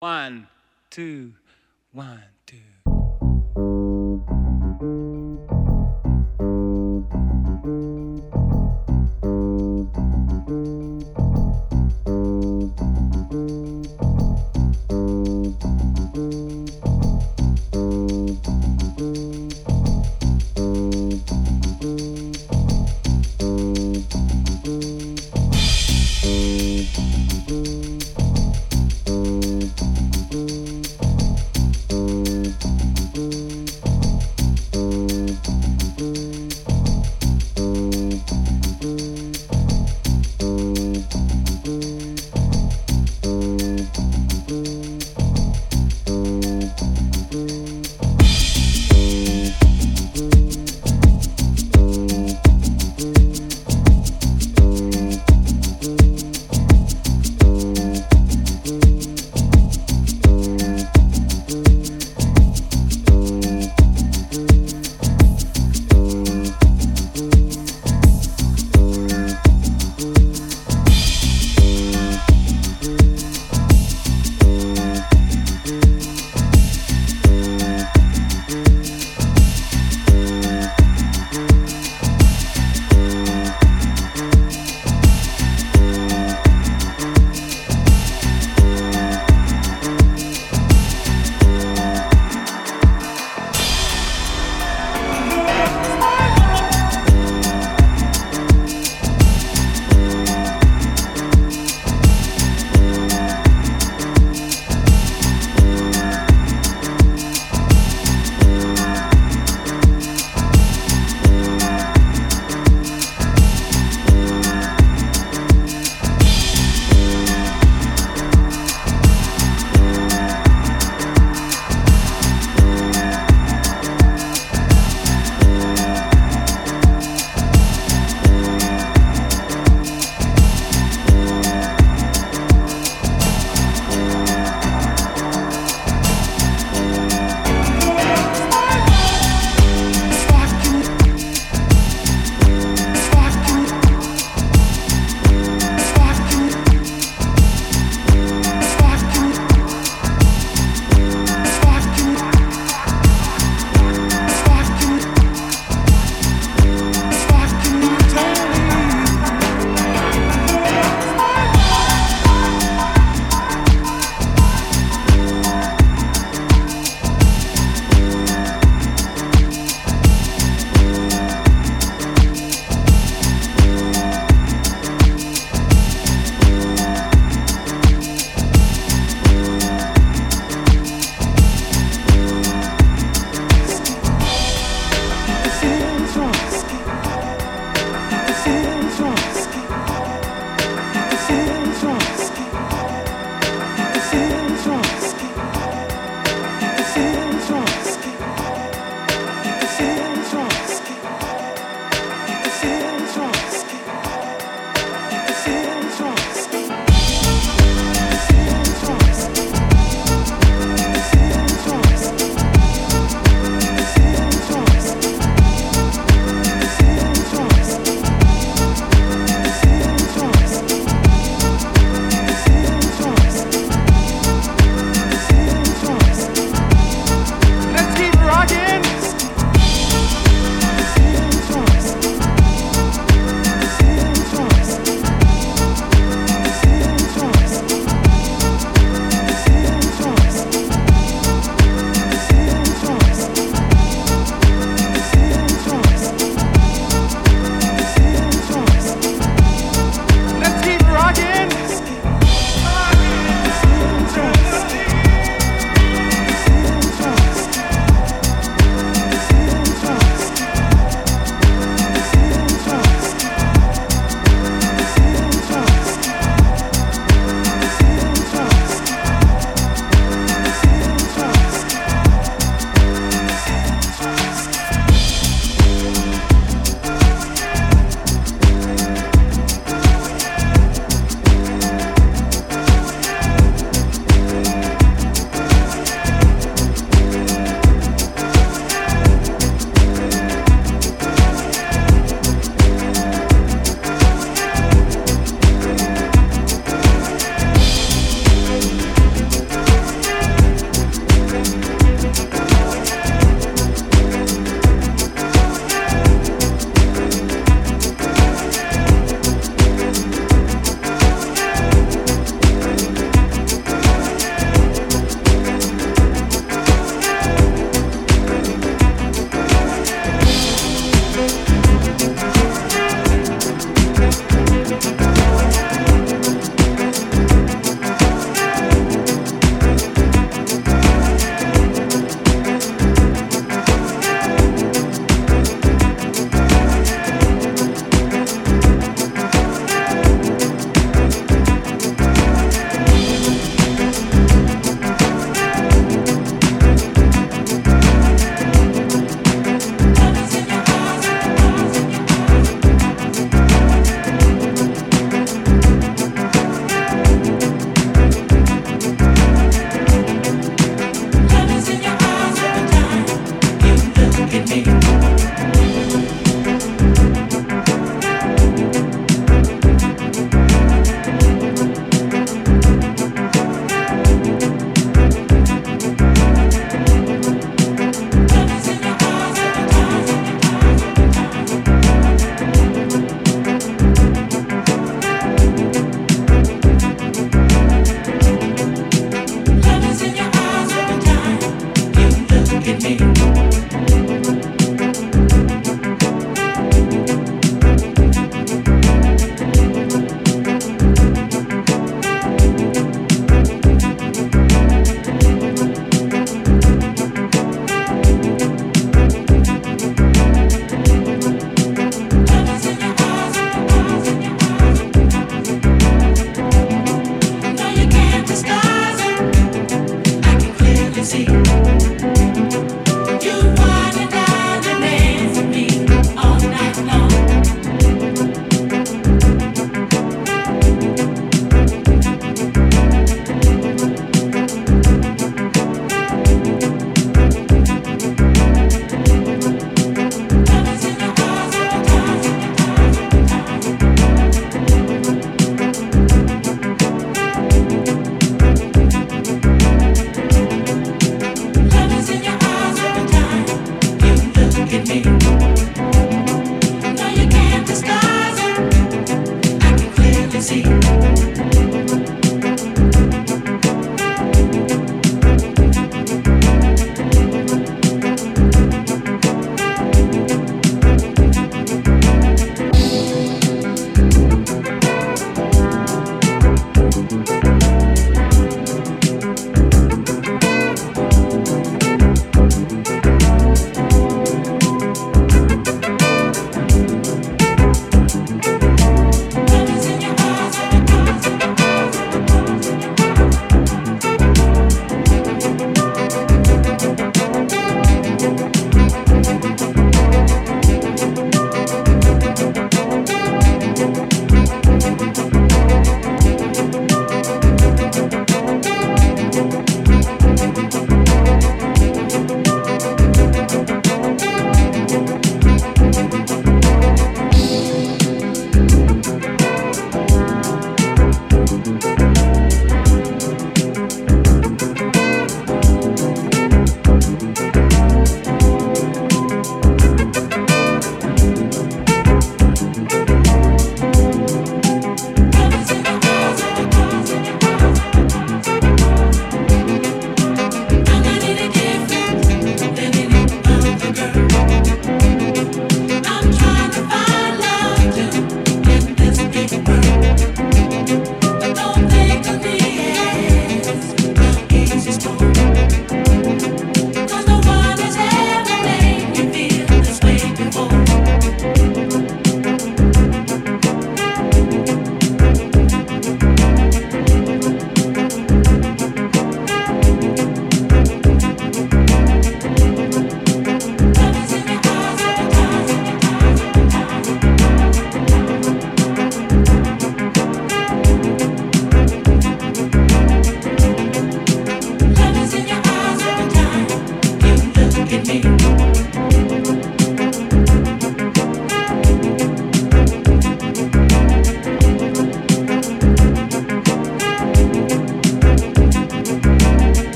One, two, one, two.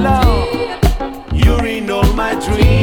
Love. You're in all my dreams.